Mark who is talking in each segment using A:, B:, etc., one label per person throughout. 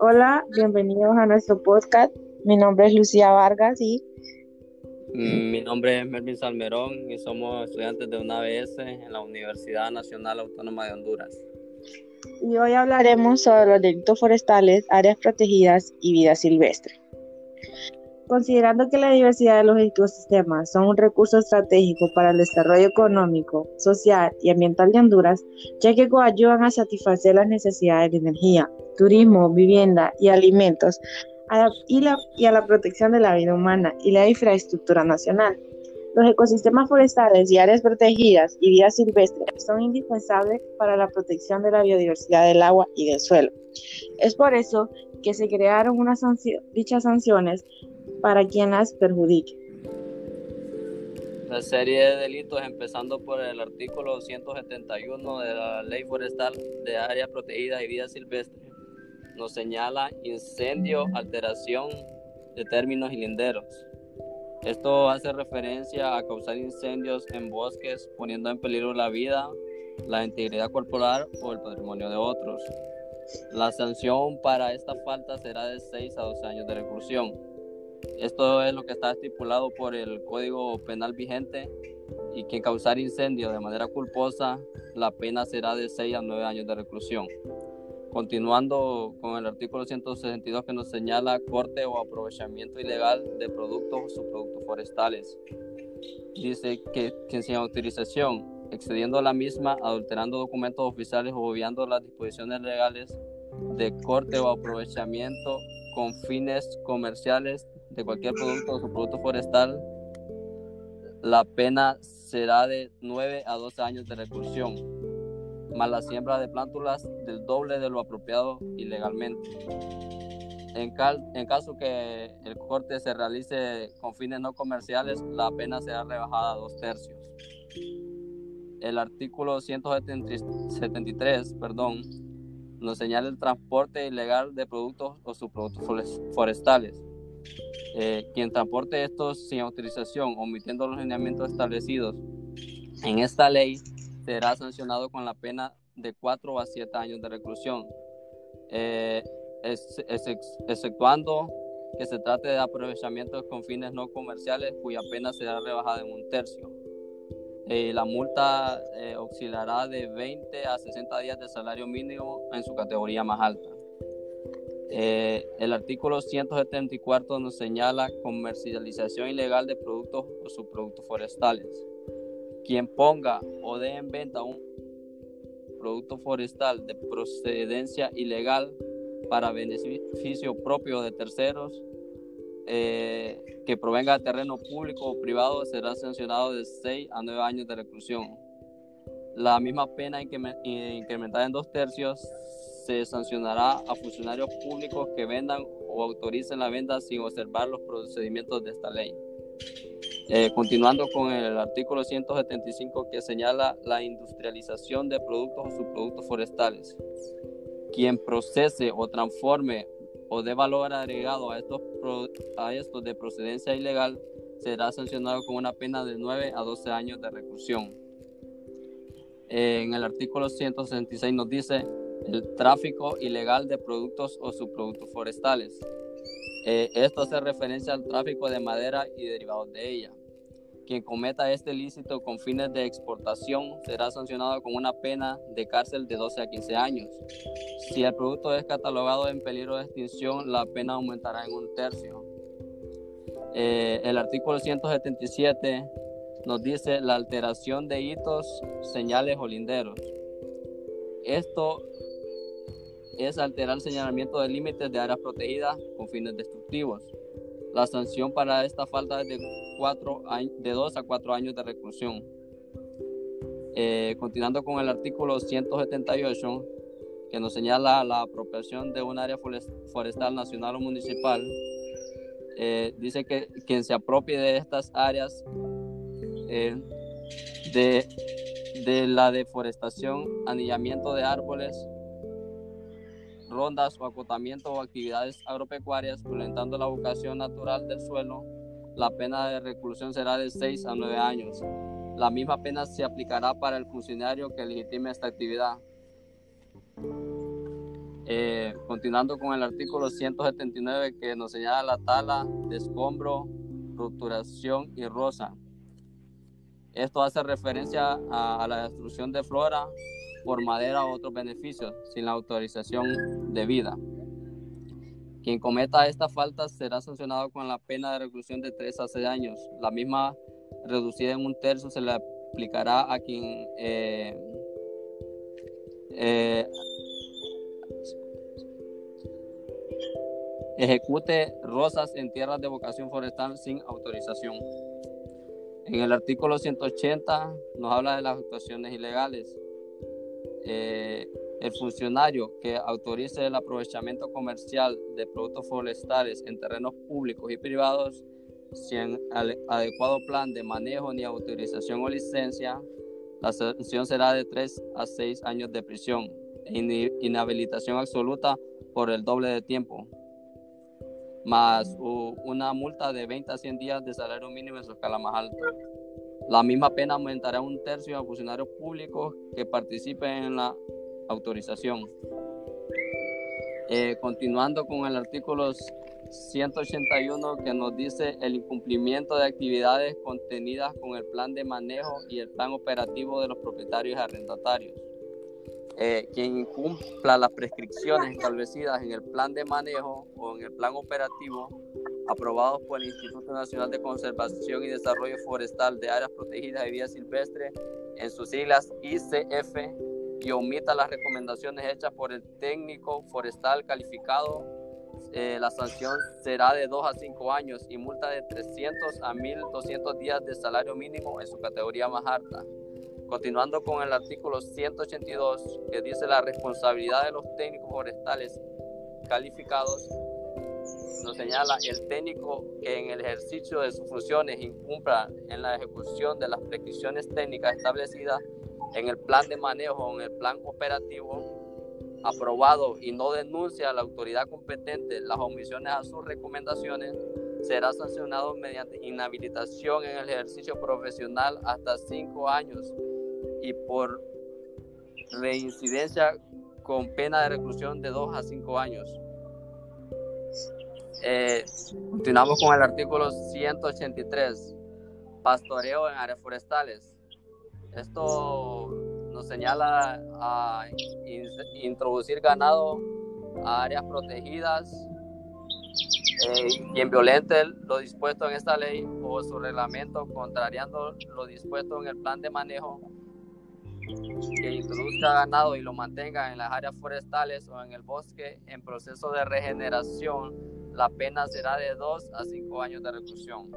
A: Hola, bienvenidos a nuestro podcast. Mi nombre es Lucía Vargas y
B: mm, mi nombre es Melvin Salmerón y somos estudiantes de una ABS en la Universidad Nacional Autónoma de Honduras.
A: Y hoy hablaremos sobre los delitos forestales, áreas protegidas y vida silvestre. Considerando que la diversidad de los ecosistemas son un recurso estratégico para el desarrollo económico, social y ambiental de Honduras, ya que coayudan a satisfacer las necesidades de energía, turismo, vivienda y alimentos, y, y a la protección de la vida humana y la infraestructura nacional. Los ecosistemas forestales y áreas protegidas y vida silvestre son indispensables para la protección de la biodiversidad del agua y del suelo. Es por eso que se crearon unas dichas sanciones para quien las perjudique.
B: La serie de delitos, empezando por el artículo 171 de la Ley Forestal de Áreas Protegidas y Vida Silvestre, nos señala incendio, alteración de términos y linderos. Esto hace referencia a causar incendios en bosques, poniendo en peligro la vida, la integridad corporal o el patrimonio de otros. La sanción para esta falta será de 6 a 12 años de reclusión. Esto es lo que está estipulado por el Código Penal vigente y que causar incendio de manera culposa, la pena será de 6 a 9 años de reclusión. Continuando con el artículo 162 que nos señala corte o aprovechamiento ilegal de productos o subproductos forestales. Dice que quien sin autorización, excediendo la misma, adulterando documentos oficiales o obviando las disposiciones legales de corte o aprovechamiento con fines comerciales de cualquier producto o producto forestal, la pena será de 9 a 12 años de reclusión, más la siembra de plántulas del doble de lo apropiado ilegalmente. En, en caso que el corte se realice con fines no comerciales, la pena será rebajada a dos tercios. El artículo 173 perdón, nos señala el transporte ilegal de productos o subproductos forestales eh, quien transporte estos sin autorización, omitiendo los lineamientos establecidos en esta ley, será sancionado con la pena de 4 a 7 años de reclusión, eh, exceptuando que se trate de aprovechamientos con fines no comerciales cuya pena será rebajada en un tercio. Eh, la multa oscilará de 20 a 60 días de salario mínimo en su categoría más alta. Eh, el artículo 174 nos señala comercialización ilegal de productos o subproductos forestales. Quien ponga o dé en venta un producto forestal de procedencia ilegal para beneficio propio de terceros eh, que provenga de terreno público o privado será sancionado de 6 a 9 años de reclusión. La misma pena incrementada en dos tercios se sancionará a funcionarios públicos que vendan o autoricen la venta sin observar los procedimientos de esta ley. Eh, continuando con el artículo 175 que señala la industrialización de productos o subproductos forestales. Quien procese o transforme o dé valor agregado a estos, a estos de procedencia ilegal será sancionado con una pena de 9 a 12 años de reclusión. Eh, en el artículo 166 nos dice el tráfico ilegal de productos o subproductos forestales. Eh, esto hace referencia al tráfico de madera y derivados de ella. Quien cometa este ilícito con fines de exportación será sancionado con una pena de cárcel de 12 a 15 años. Si el producto es catalogado en peligro de extinción, la pena aumentará en un tercio. Eh, el artículo 177 nos dice la alteración de hitos, señales o linderos. Esto es alterar el señalamiento de límites de áreas protegidas con fines destructivos. La sanción para esta falta es de, cuatro, de 2 a 4 años de reclusión. Eh, continuando con el artículo 178, que nos señala la apropiación de un área forestal nacional o municipal, eh, dice que quien se apropie de estas áreas eh, de, de la deforestación, anillamiento de árboles, rondas o acotamiento o actividades agropecuarias violentando la vocación natural del suelo, la pena de reclusión será de 6 a 9 años. La misma pena se aplicará para el funcionario que legitime esta actividad. Eh, continuando con el artículo 179 que nos señala la tala, descombro, rupturación y rosa. Esto hace referencia a, la destrucción de flora por madera u otros beneficios sin la autorización debida. Quien cometa esta falta será sancionado con la pena de reclusión de 3 a 6 años. La misma reducida en un tercio se le aplicará a quien eh, eh, ejecute rosas en tierras de vocación forestal sin autorización. En el artículo 180 nos habla de las actuaciones ilegales. Eh, el funcionario que autorice el aprovechamiento comercial de productos forestales en terrenos públicos y privados sin adecuado plan de manejo ni autorización o licencia, la sanción será de 3 a 6 años de prisión e inhabilitación absoluta por el doble de tiempo más una multa de 20 a 100 días de salario mínimo en su escala más alta. La misma pena aumentará un tercio a funcionarios públicos que participen en la autorización. Eh, continuando con el artículo 181 que nos dice el incumplimiento de actividades contenidas con el plan de manejo y el plan operativo de los propietarios y arrendatarios. Eh, quien incumpla las prescripciones establecidas en el plan de manejo o en el plan operativo aprobados por el Instituto Nacional de Conservación y Desarrollo Forestal de Áreas Protegidas de Vida Silvestre, en sus siglas ICF, y omita las recomendaciones hechas por el técnico forestal calificado, eh, la sanción será de 2 a 5 años y multa de 300 a 1.200 días de salario mínimo en su categoría más alta. Continuando con el artículo 182 que dice la responsabilidad de los técnicos forestales calificados, nos señala el técnico que en el ejercicio de sus funciones incumpla en la ejecución de las prescripciones técnicas establecidas en el plan de manejo o en el plan operativo aprobado y no denuncia a la autoridad competente las omisiones a sus recomendaciones, será sancionado mediante inhabilitación en el ejercicio profesional hasta cinco años y por reincidencia con pena de reclusión de 2 a 5 años. Eh, continuamos con el artículo 183, pastoreo en áreas forestales. Esto nos señala a introducir ganado a áreas protegidas. Eh, quien violente lo dispuesto en esta ley o su reglamento, contrariando lo dispuesto en el plan de manejo, que introduzca ganado y lo mantenga en las áreas forestales o en el bosque en proceso de regeneración, la pena será de 2 a 5 años de reclusión.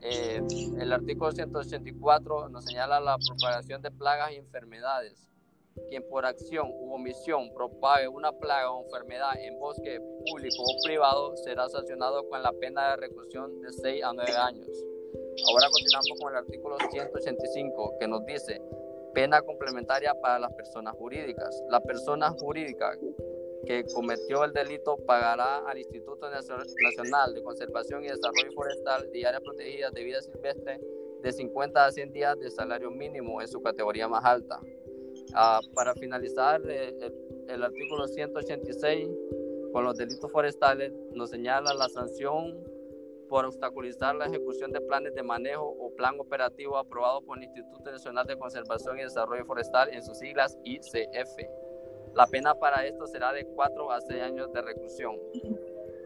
B: Eh, el artículo 184 nos señala la propagación de plagas y enfermedades. Quien por acción u omisión propague una plaga o enfermedad en bosque público o privado será sancionado con la pena de reclusión de 6 a 9 años. Ahora continuamos con el artículo 185 que nos dice Pena complementaria para las personas jurídicas. La persona jurídica que cometió el delito pagará al Instituto Nacional de Conservación y Desarrollo Forestal de áreas protegidas de vida silvestre de 50 a 100 días de salario mínimo en su categoría más alta. Ah, para finalizar, eh, el, el, artículo 186 con los delitos forestales nos señala la sanción por obstaculizar la ejecución de planes de manejo o plan operativo aprobado por el Instituto Nacional de Conservación y Desarrollo Forestal en sus siglas ICF. La pena para esto será de 4 a 6 años de reclusión.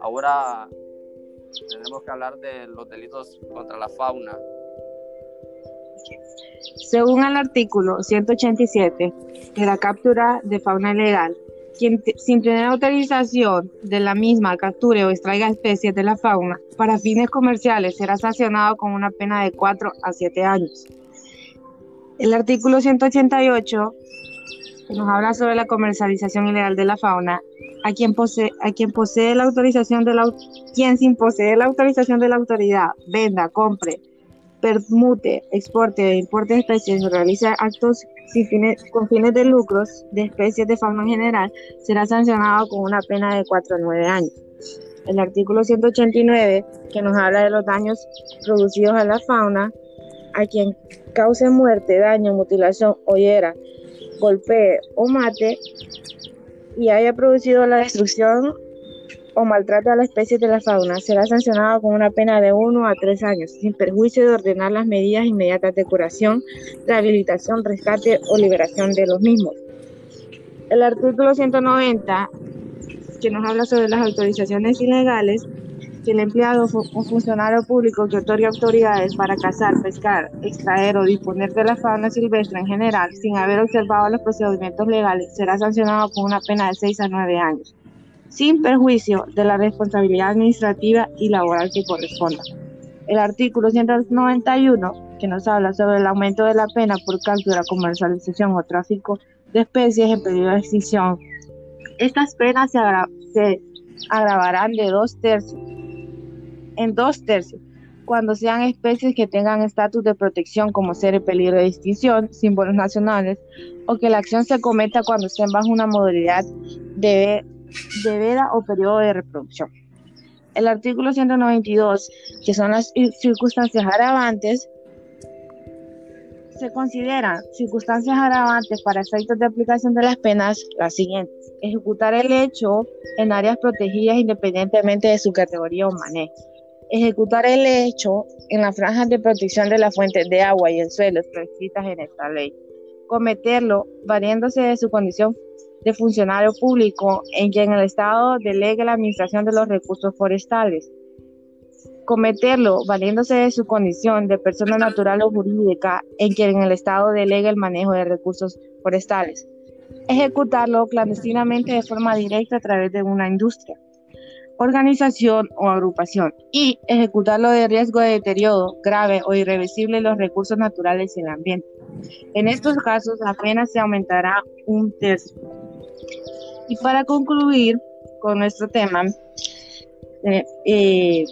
B: Ahora tenemos que hablar de los delitos contra la fauna.
A: Según el artículo 187 de la captura de fauna ilegal, quien sin tener autorización de la misma capture o extraiga especies de la fauna para fines comerciales será sancionado con una pena de 4 a 7 años. El artículo 188 nos habla sobre la comercialización ilegal de la fauna, a quien posee, a quien posee la autorización de la quien sin poseer la autorización de la autoridad venda, compre, permute, exporte o importe especies o realice actos con fines de lucros de especies de fauna en general, será sancionado con una pena de 4 a 9 años. El artículo 189, que nos habla de los daños producidos a la fauna, a quien cause muerte, daño, mutilación, o golpee o mate, y haya producido la destrucción o maltrato a la especie de la fauna, será sancionado con una pena de 1 a 3 años, sin perjuicio de ordenar las medidas inmediatas de curación, rehabilitación, rescate o liberación de los mismos. El artículo 190, que nos habla sobre las autorizaciones ilegales, que el empleado o funcionario público que otorgue autoridades para cazar, pescar, extraer o disponer de la fauna silvestre en general sin haber observado los procedimientos legales será sancionado con una pena de 6 a 9 años sin perjuicio de la responsabilidad administrativa y laboral que corresponda. El artículo 191, que nos habla sobre el aumento de la pena por captura, comercialización o tráfico de especies en peligro de extinción. Estas penas se, se agravarán de dos tercios, en dos tercios, cuando sean especies que tengan estatus de protección como ser en peligro de extinción, símbolos nacionales, o que la acción se cometa cuando estén bajo una modalidad de de veda o periodo de reproducción. El artículo 192, que son las circunstancias agravantes, se consideran circunstancias agravantes para efectos de aplicación de las penas las siguientes. Ejecutar el hecho en áreas protegidas independientemente de su categoría o manejo. Ejecutar el hecho en las franjas de protección de las fuentes de agua y el suelo prescritas en esta ley. Cometerlo valiéndose de su condición de funcionario público en quien el Estado delegue la administración de los recursos forestales. Cometerlo valiéndose de su condición de persona natural o jurídica en quien el Estado delegue el manejo de recursos forestales. Ejecutarlo clandestinamente de forma directa a través de una industria, organización o agrupación. Y ejecutarlo de riesgo de deterioro grave o irreversible de los recursos naturales y el ambiente. En estos casos, la pena se aumentará un tercio. Y para concluir con nuestro tema, eh, eh,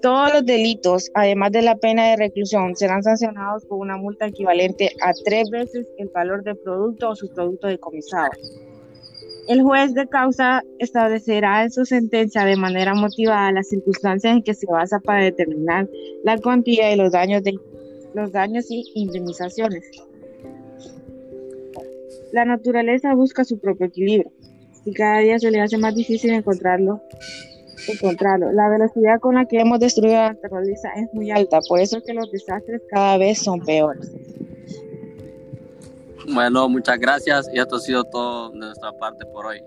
A: todos los delitos, además de la pena de reclusión, serán sancionados con una multa equivalente a tres veces el valor del producto o su producto decomisado. El juez de causa establecerá en su sentencia de manera motivada las circunstancias en que se basa para determinar la cuantía de, los daños y indemnizaciones. La naturaleza busca su propio equilibrio y cada día se le hace más difícil encontrarlo. encontrarlo. La velocidad con la que hemos destruido la naturaleza es muy alta, por eso es que los desastres cada vez son peores.
B: Bueno, muchas gracias y esto ha sido todo de nuestra parte por hoy.